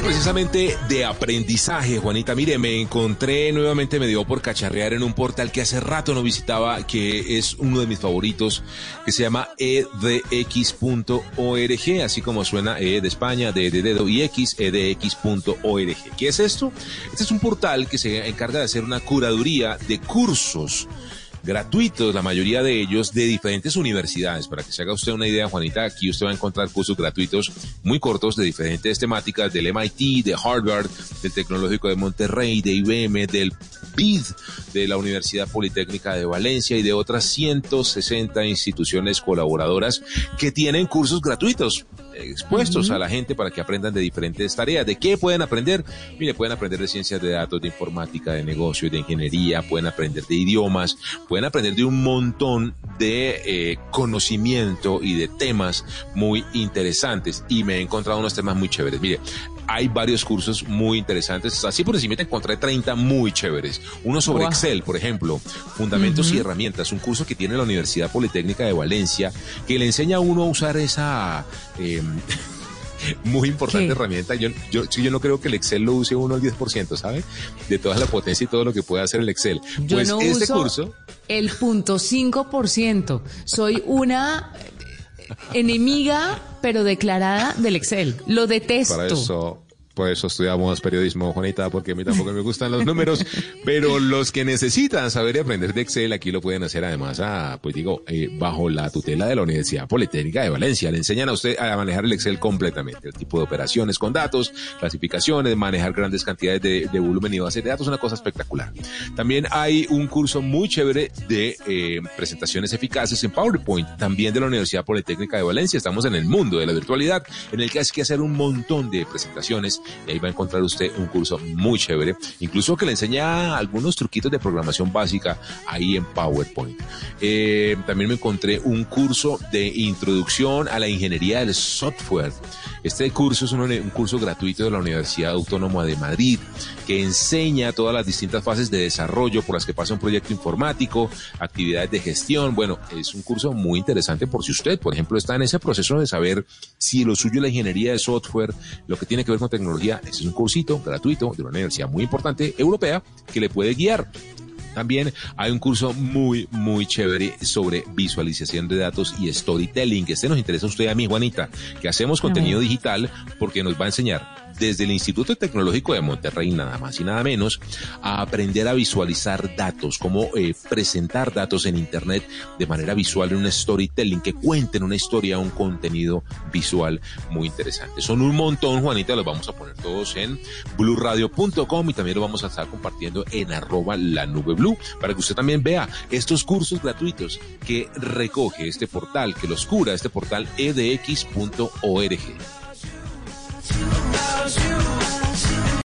precisamente de aprendizaje, Juanita, mire, me encontré nuevamente, me dio por cacharrear en un portal que hace rato no visitaba, que es uno de mis favoritos, que se llama edx.org, así como suena E de España, de dedo y X, edx.org. ¿Qué es esto? Este es un portal que se encarga de hacer una curaduría de cursos gratuitos, la mayoría de ellos de diferentes universidades. Para que se haga usted una idea, Juanita, aquí usted va a encontrar cursos gratuitos muy cortos de diferentes temáticas del MIT, de Harvard, del Tecnológico de Monterrey, de IBM, del BID, de la Universidad Politécnica de Valencia y de otras 160 instituciones colaboradoras que tienen cursos gratuitos expuestos a la gente para que aprendan de diferentes tareas. ¿De qué pueden aprender? Mire, pueden aprender de ciencias de datos, de informática, de negocio, de ingeniería, pueden aprender de idiomas, pueden aprender de un montón de eh, conocimiento y de temas muy interesantes. Y me he encontrado unos temas muy chéveres. Mire, hay varios cursos muy interesantes. Así por encima te encontré 30 muy chéveres. Uno sobre Excel, por ejemplo, Fundamentos y Herramientas, un curso que tiene la Universidad Politécnica de Valencia, que le enseña a uno a usar esa... Em, muy importante herramienta. Yo, yo, yo no creo que el Excel lo use uno al 10%, ¿sabe? De toda la potencia y todo lo que puede hacer el Excel. Yo pues no este uso curso. El punto 5%. Soy una enemiga, pero declarada del Excel. Lo detesto. Para eso por eso estudiamos periodismo, Juanita, porque a mí tampoco me gustan los números, pero los que necesitan saber y aprender de Excel aquí lo pueden hacer además, a, pues digo, eh, bajo la tutela de la Universidad Politécnica de Valencia. Le enseñan a usted a manejar el Excel completamente, el tipo de operaciones con datos, clasificaciones, manejar grandes cantidades de, volumen y base de datos, una cosa espectacular. También hay un curso muy chévere de eh, presentaciones eficaces en PowerPoint, también de la Universidad Politécnica de Valencia. Estamos en el mundo de la virtualidad, en el que hay que hacer un montón de presentaciones y ahí va a encontrar usted un curso muy chévere, incluso que le enseña algunos truquitos de programación básica ahí en PowerPoint. Eh, también me encontré un curso de introducción a la ingeniería del software. Este curso es un, un curso gratuito de la Universidad Autónoma de Madrid que enseña todas las distintas fases de desarrollo por las que pasa un proyecto informático, actividades de gestión. Bueno, es un curso muy interesante por si usted, por ejemplo, está en ese proceso de saber si lo suyo es la ingeniería de software, lo que tiene que ver con tecnología es un cursito gratuito de una universidad muy importante europea que le puede guiar. También hay un curso muy, muy chévere sobre visualización de datos y storytelling. Este nos interesa a usted a mí, Juanita, que hacemos contenido digital porque nos va a enseñar desde el Instituto Tecnológico de Monterrey, nada más y nada menos, a aprender a visualizar datos, cómo eh, presentar datos en Internet de manera visual en un storytelling, que cuenten una historia, un contenido visual muy interesante. Son un montón, Juanita, los vamos a poner todos en blueradio.com y también lo vamos a estar compartiendo en arroba la nube blue, para que usted también vea estos cursos gratuitos que recoge este portal, que los cura este portal edx.org. you